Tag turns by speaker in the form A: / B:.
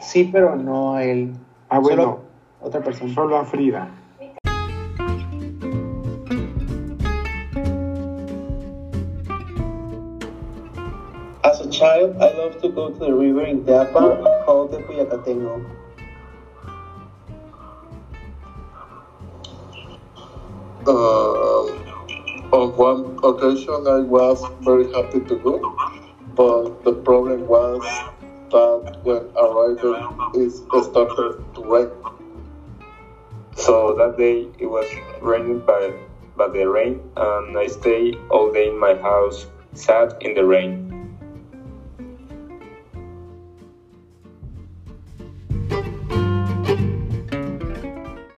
A: Sí, pero no a él.
B: Ah, bueno,
A: Solo otra persona.
B: solo a Frida.
C: As a child, I loved to go to the river in Teapa called the Puyacatengo.
D: Um, on one occasion, I was very happy to go, but the problem was when arrived, it started to rain.
E: So that day it was raining by, by the rain, and I stayed all day in my house, sat in the rain.